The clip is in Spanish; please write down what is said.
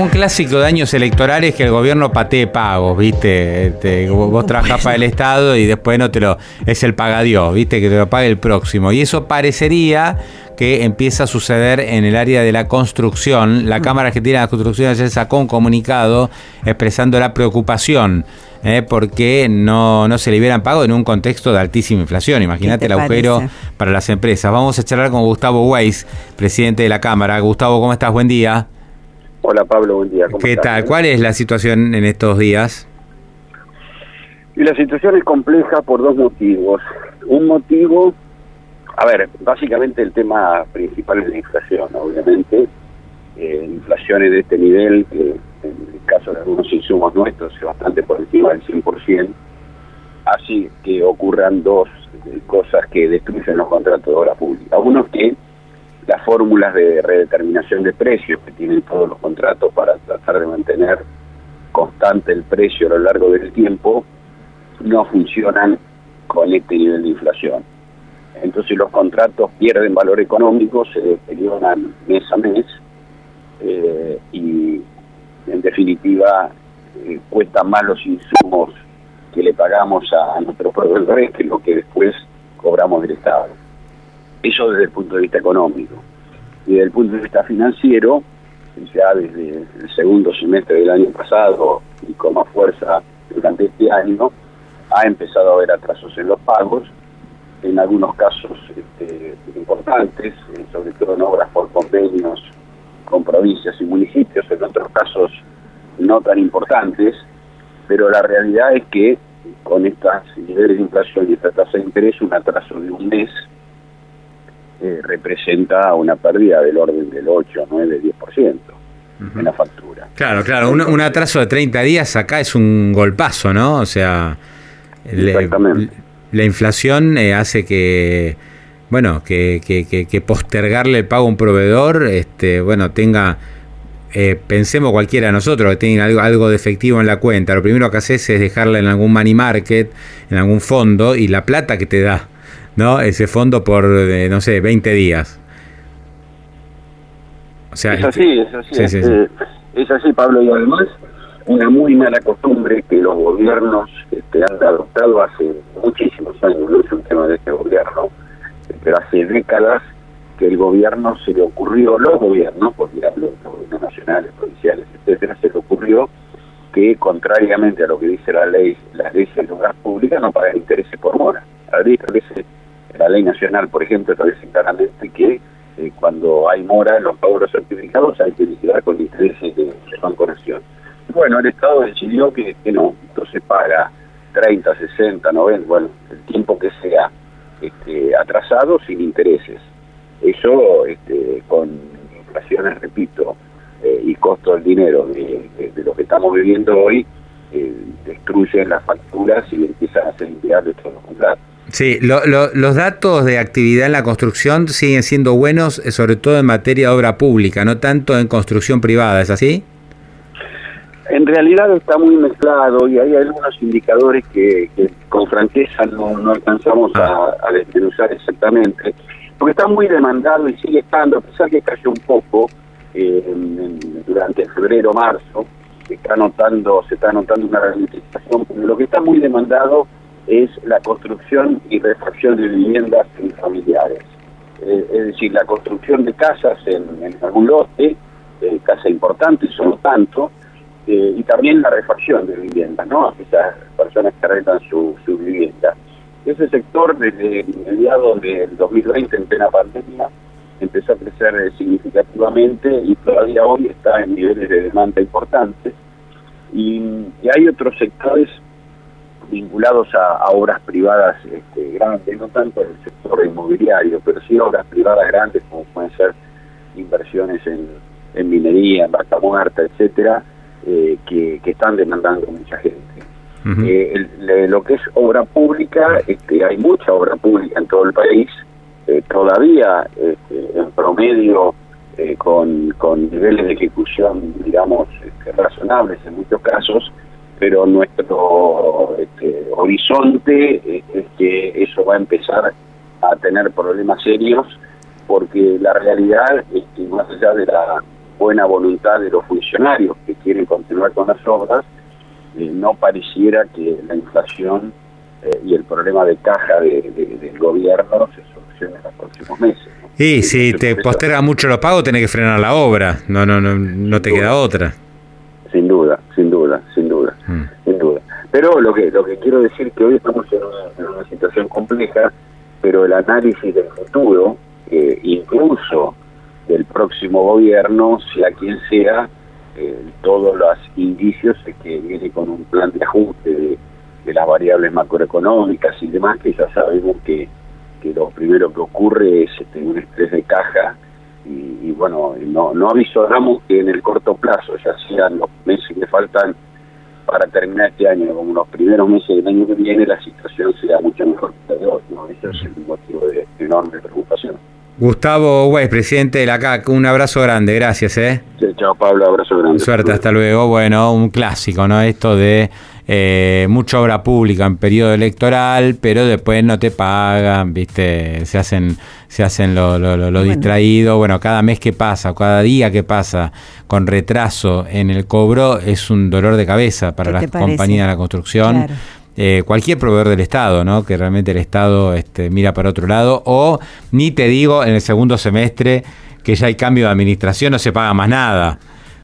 un clásico de años electorales que el gobierno patee pagos, ¿viste? Este, vos trabajás para el Estado y después no te lo. Es el pagadiós, ¿viste? Que te lo pague el próximo. Y eso parecería que empieza a suceder en el área de la construcción. La mm. Cámara Argentina de la Construcción ayer sacó un comunicado expresando la preocupación ¿eh? porque no, no se liberan pagos en un contexto de altísima inflación. Imagínate el agujero para las empresas. Vamos a charlar con Gustavo Weiss, presidente de la Cámara. Gustavo, ¿cómo estás? Buen día. Hola Pablo, buen día. ¿Qué tal? ¿Cuál es la situación en estos días? Y la situación es compleja por dos motivos. Un motivo, a ver, básicamente el tema principal es la inflación, obviamente. Eh, inflaciones de este nivel, que en el caso de algunos insumos nuestros es bastante por encima del 100%, así que ocurran dos cosas que destruyen los contratos de obra pública. Uno que las fórmulas de redeterminación de precios que tienen todos los contratos para tratar de mantener constante el precio a lo largo del tiempo no funcionan con este nivel de inflación. Entonces los contratos pierden valor económico, se deterioran mes a mes eh, y en definitiva eh, cuestan más los insumos que le pagamos a, a nuestros proveedores que lo que después cobramos del Estado. Eso desde el punto de vista económico. Y desde el punto de vista financiero, ya desde el segundo semestre del año pasado y con más fuerza durante este año, ha empezado a haber atrasos en los pagos, en algunos casos este, importantes, eh, sobre todo en obras por convenios con provincias y municipios, en otros casos no tan importantes, pero la realidad es que con estas niveles de inflación y esta tasa de interés, un atraso de un mes eh, representa una pérdida del orden del 8, 9, 10% en la factura. Claro, claro, un, atraso de 30 días acá es un golpazo, ¿no? O sea, la inflación eh, hace que, bueno, que, que, postergarle el pago a un proveedor, este, bueno, tenga... Eh, pensemos cualquiera de nosotros que tenga algo, algo de efectivo en la cuenta, lo primero que haces es dejarla en algún money market, en algún fondo, y la plata que te da ¿no? Ese fondo por, eh, no sé, 20 días. O sea, es así, es así. Eh, es, así, Pablo, y además una muy mala costumbre que los gobiernos este, han adoptado hace muchísimos años, no es un tema de este gobierno, pero hace décadas que el gobierno se le ocurrió, los gobiernos, porque hablo los gobiernos nacionales, provinciales, etcétera, se le ocurrió que contrariamente a lo que dice la ley, las leyes de obras públicas no pagan intereses por mora. Ley establece la ley nacional, por ejemplo, establece claramente que eh, cuando hay mora en los pagos certificados hay que liquidar con intereses de, Banco Nación. Bueno, el Estado decidió que, no, entonces paga 30, 60, 90, bueno, el tiempo que sea este, atrasado sin intereses. Eso este, con inflaciones, repito, eh, y costo del dinero de, lo que estamos viviendo hoy, eh, destruyen las facturas y empiezan a ser de todos los contratos. Sí, los datos de actividad en la construcción siguen siendo buenos, eh, sobre todo en materia de obra pública, no tanto en construcción privada, ¿es así? En realidad está muy mezclado y hay algunos indicadores que, con franqueza no, alcanzamos a, a, desmenuzar exactamente, porque está muy demandado y sigue estando, a pesar que cayó un poco eh, durante febrero-marzo, se está notando, se está notando una ralentización, lo que está muy demandado es la construcción y refacción de viviendas familiares. Eh, es decir, la construcción de casas en, algún lote, eh, casa importante, solo tanto, eh, y también la refacción de viviendas, ¿no? Esas personas que arreglan su, su vivienda. Ese sector, desde mediados del 2020, en plena pandemia, empezó a crecer eh, significativamente y todavía hoy está en niveles de demanda importantes. y hay otros sectores vinculados a, obras privadas este, grandes, no tanto en el sector inmobiliario, pero sí obras privadas grandes como pueden ser inversiones en, en minería, en vaca muerta, etcétera, eh, que, están demandando mucha gente. Eh, lo que es obra pública, este, hay mucha obra pública en todo el país, eh, todavía este, en promedio con, con niveles de ejecución, digamos, este, razonables en muchos casos, pero nuestro este, horizonte es que eso va a empezar a tener problemas serios porque la realidad es que más allá de la buena voluntad de los funcionarios que quieren continuar con las obras, eh, no pareciera que la inflación eh, y el problema de caja del gobierno se solucione en los próximos meses. Y si te posterga mucho los pagos, tenés que frenar la obra, no no no no te queda otra. Sin duda, sin duda, mm. sin duda. Pero lo que lo que quiero decir que hoy estamos en una situación compleja, pero el análisis del futuro eh, incluso del próximo gobierno, sea quien sea, eh, todos los indicios de que viene con un plan de ajuste de, las variables macroeconómicas y demás, que ya sabemos que, que lo primero que ocurre es este, un estrés de caja. Y, bueno, no, no avisoramos que en el corto plazo, ya sean los meses que faltan para terminar este año, como los primeros meses del año que viene, la situación sea mucho mejor que la de hoy. ¿no? Ese es el motivo de enorme preocupación. Gustavo Weiss, presidente de la CAC, un abrazo grande, gracias. ¿eh? chao Pablo, abrazo grande. Suerte, hasta luego. Bueno, un clásico, ¿no? Esto de eh, mucha obra pública en periodo electoral, pero después no te pagan, ¿viste? Se hacen, se hacen lo, lo, distraído. Bueno, cada mes que pasa, cada día que pasa con retraso en el cobro es un dolor de cabeza para la compañía de la construcción. Eh, cualquier proveedor del Estado, ¿no? que realmente el Estado este, mira para otro lado, o ni te digo en el segundo semestre que ya hay cambio de administración, no se paga más nada.